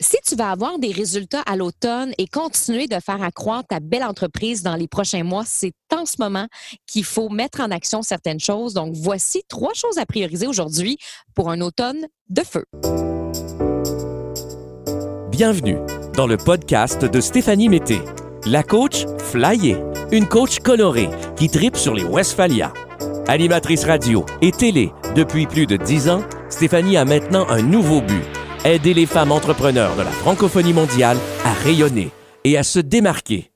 Si tu vas avoir des résultats à l'automne et continuer de faire accroître ta belle entreprise dans les prochains mois, c'est en ce moment qu'il faut mettre en action certaines choses. Donc, voici trois choses à prioriser aujourd'hui pour un automne de feu. Bienvenue dans le podcast de Stéphanie Mété, la coach flyée, une coach colorée qui tripe sur les Westphalia. Animatrice radio et télé depuis plus de dix ans, Stéphanie a maintenant un nouveau but aider les femmes entrepreneurs de la francophonie mondiale à rayonner et à se démarquer.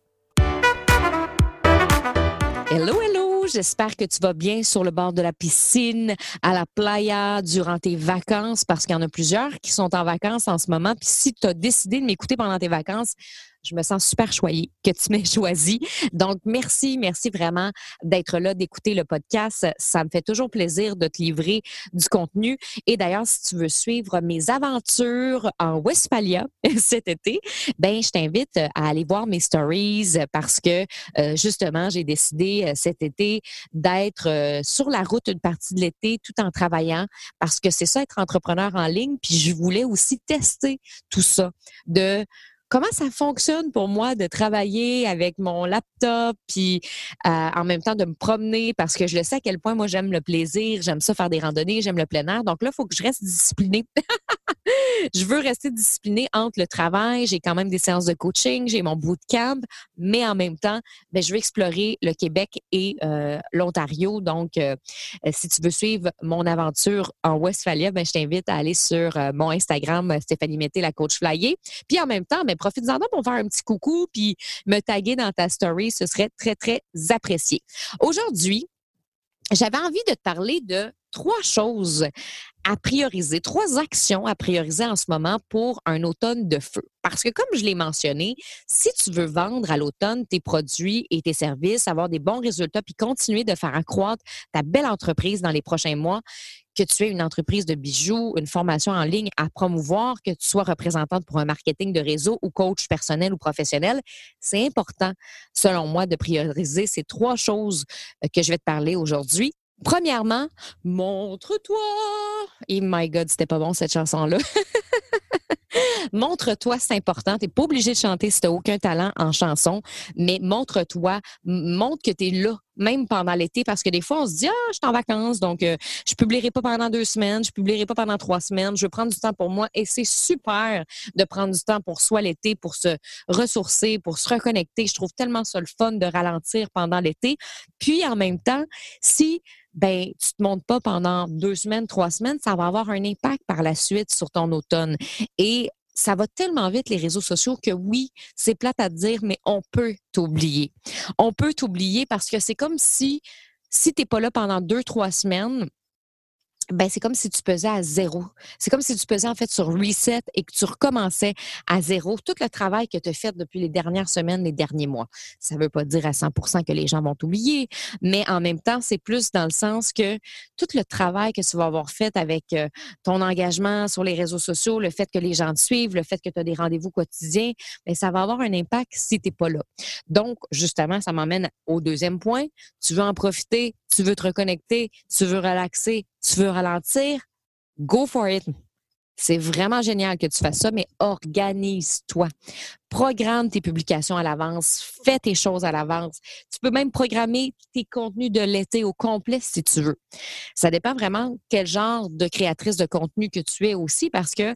Hello, hello! J'espère que tu vas bien sur le bord de la piscine, à la playa, durant tes vacances, parce qu'il y en a plusieurs qui sont en vacances en ce moment. Puis si tu as décidé de m'écouter pendant tes vacances, je me sens super choyée que tu m'aies choisi. Donc, merci, merci vraiment d'être là, d'écouter le podcast. Ça me fait toujours plaisir de te livrer du contenu. Et d'ailleurs, si tu veux suivre mes aventures en Westphalia cet été, ben, je t'invite à aller voir mes stories parce que euh, justement, j'ai décidé euh, cet été d'être euh, sur la route une partie de l'été tout en travaillant parce que c'est ça être entrepreneur en ligne. Puis je voulais aussi tester tout ça de comment ça fonctionne pour moi de travailler avec mon laptop, puis euh, en même temps de me promener, parce que je le sais à quel point moi j'aime le plaisir, j'aime ça faire des randonnées, j'aime le plein air. Donc là, il faut que je reste disciplinée. je veux rester disciplinée entre le travail, j'ai quand même des séances de coaching, j'ai mon bootcamp, mais en même temps, ben, je veux explorer le Québec et euh, l'Ontario. Donc, euh, si tu veux suivre mon aventure en Westphalia, ben, je t'invite à aller sur mon Instagram, Stéphanie Mété, la coach flyer. Puis en même temps, ben, profites-en pour faire un petit coucou puis me taguer dans ta story. Ce serait très, très apprécié. Aujourd'hui, j'avais envie de te parler de trois choses à prioriser, trois actions à prioriser en ce moment pour un automne de feu. Parce que comme je l'ai mentionné, si tu veux vendre à l'automne tes produits et tes services, avoir des bons résultats, puis continuer de faire accroître ta belle entreprise dans les prochains mois, que tu aies une entreprise de bijoux, une formation en ligne à promouvoir, que tu sois représentante pour un marketing de réseau ou coach personnel ou professionnel, c'est important, selon moi, de prioriser ces trois choses euh, que je vais te parler aujourd'hui. Premièrement, montre-toi. Et my God, c'était pas bon cette chanson-là. montre-toi, c'est important. Tu n'es pas obligé de chanter si tu n'as aucun talent en chanson, mais montre-toi, montre que tu es là, même pendant l'été, parce que des fois, on se dit, ah, je suis en vacances, donc euh, je ne publierai pas pendant deux semaines, je ne publierai pas pendant trois semaines, je veux prendre du temps pour moi. Et c'est super de prendre du temps pour soi l'été, pour se ressourcer, pour se reconnecter. Je trouve tellement ça le fun de ralentir pendant l'été. Puis, en même temps, si ben, tu te montes pas pendant deux semaines, trois semaines, ça va avoir un impact par la suite sur ton automne. Et ça va tellement vite, les réseaux sociaux, que oui, c'est plate à dire, mais on peut t'oublier. On peut t'oublier parce que c'est comme si, si tu n'es pas là pendant deux, trois semaines, ben c'est comme si tu pesais à zéro. C'est comme si tu pesais en fait sur reset et que tu recommençais à zéro tout le travail que tu as fait depuis les dernières semaines, les derniers mois. Ça ne veut pas dire à 100% que les gens vont t'oublier, mais en même temps, c'est plus dans le sens que tout le travail que tu vas avoir fait avec euh, ton engagement sur les réseaux sociaux, le fait que les gens te suivent, le fait que tu as des rendez-vous quotidiens, ben ça va avoir un impact si tu n'es pas là. Donc, justement, ça m'emmène au deuxième point. Tu veux en profiter, tu veux te reconnecter, tu veux relaxer, tu veux ralentir, go for it. C'est vraiment génial que tu fasses ça, mais organise-toi. Programme tes publications à l'avance, fais tes choses à l'avance. Tu peux même programmer tes contenus de l'été au complet si tu veux. Ça dépend vraiment quel genre de créatrice de contenu que tu es aussi parce que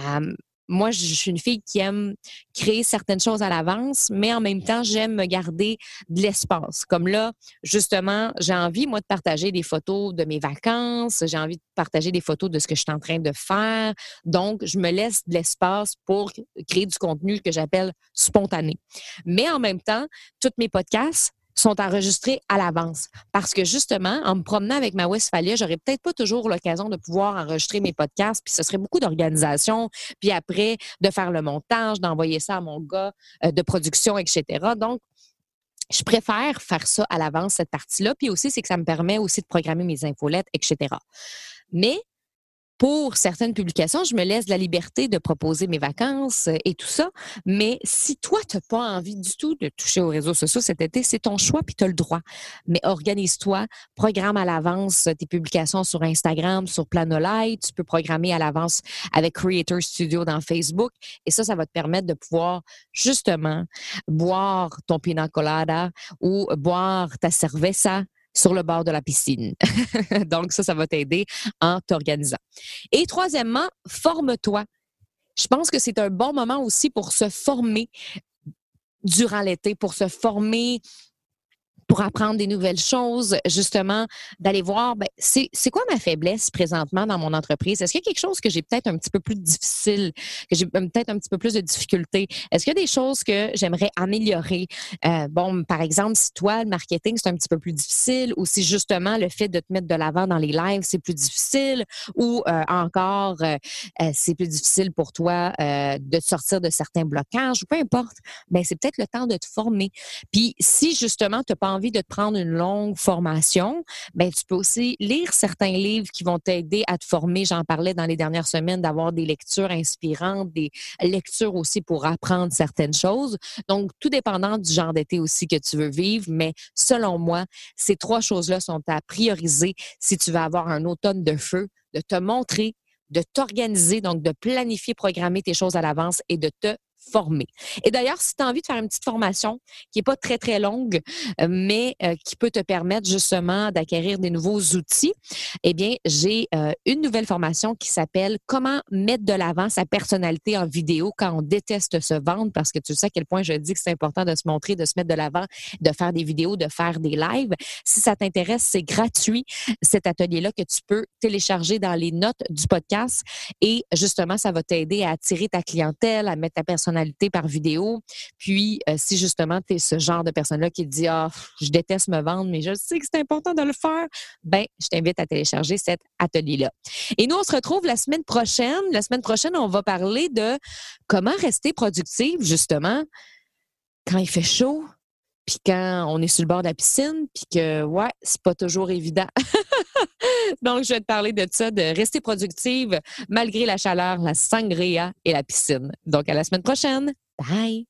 euh, moi, je suis une fille qui aime créer certaines choses à l'avance, mais en même temps, j'aime me garder de l'espace. Comme là, justement, j'ai envie, moi, de partager des photos de mes vacances, j'ai envie de partager des photos de ce que je suis en train de faire. Donc, je me laisse de l'espace pour créer du contenu que j'appelle spontané. Mais en même temps, tous mes podcasts, sont enregistrés à l'avance. Parce que justement, en me promenant avec ma Westphalia, j'aurais peut-être pas toujours l'occasion de pouvoir enregistrer mes podcasts, puis ce serait beaucoup d'organisation, puis après de faire le montage, d'envoyer ça à mon gars euh, de production, etc. Donc, je préfère faire ça à l'avance, cette partie-là. Puis aussi, c'est que ça me permet aussi de programmer mes infolettes, etc. Mais pour certaines publications, je me laisse la liberté de proposer mes vacances et tout ça. Mais si toi, tu n'as pas envie du tout de toucher aux réseaux sociaux cet été, c'est ton choix puis tu as le droit. Mais organise-toi, programme à l'avance tes publications sur Instagram, sur Planolite. Tu peux programmer à l'avance avec Creator Studio dans Facebook. Et ça, ça va te permettre de pouvoir justement boire ton pina colada ou boire ta cerveza sur le bord de la piscine. Donc, ça, ça va t'aider en t'organisant. Et troisièmement, forme-toi. Je pense que c'est un bon moment aussi pour se former durant l'été, pour se former pour apprendre des nouvelles choses, justement, d'aller voir, ben, c'est quoi ma faiblesse présentement dans mon entreprise? Est-ce qu'il y a quelque chose que j'ai peut-être un petit peu plus difficile, que j'ai peut-être un petit peu plus de difficultés? Est-ce qu'il y a des choses que j'aimerais améliorer? Euh, bon, par exemple, si toi, le marketing, c'est un petit peu plus difficile, ou si justement le fait de te mettre de l'avant dans les lives, c'est plus difficile, ou euh, encore, euh, c'est plus difficile pour toi de sortir de certains blocages, ou peu importe, ben, c'est peut-être le temps de te former. Puis si justement, tu n'as envie de te prendre une longue formation, ben tu peux aussi lire certains livres qui vont t'aider à te former. J'en parlais dans les dernières semaines d'avoir des lectures inspirantes, des lectures aussi pour apprendre certaines choses. Donc, tout dépendant du genre d'été aussi que tu veux vivre, mais selon moi, ces trois choses-là sont à prioriser si tu veux avoir un automne de feu, de te montrer de t'organiser, donc de planifier, programmer tes choses à l'avance et de te Et d'ailleurs, si tu as envie de faire une petite formation qui n'est pas très, très longue, euh, mais euh, qui peut te permettre justement d'acquérir des nouveaux outils, eh bien, j'ai euh, une nouvelle formation qui s'appelle Comment mettre de l'avant sa personnalité en vidéo quand on déteste se vendre, parce que tu sais à quel point je dis que c'est important de se montrer, de se mettre de l'avant, de faire des vidéos, de faire des lives. Si ça t'intéresse, c'est gratuit, cet atelier-là que tu peux télécharger dans les notes du podcast et justement, ça va t'aider à attirer ta clientèle, à mettre ta personnalité par vidéo. Puis, euh, si justement tu es ce genre de personne-là qui dit Ah, je déteste me vendre, mais je sais que c'est important de le faire, ben, je t'invite à télécharger cet atelier-là. Et nous, on se retrouve la semaine prochaine. La semaine prochaine, on va parler de comment rester productive, justement, quand il fait chaud, puis quand on est sur le bord de la piscine, puis que, ouais, c'est pas toujours évident. Donc, je vais te parler de ça, de rester productive malgré la chaleur, la sangria et la piscine. Donc, à la semaine prochaine. Bye!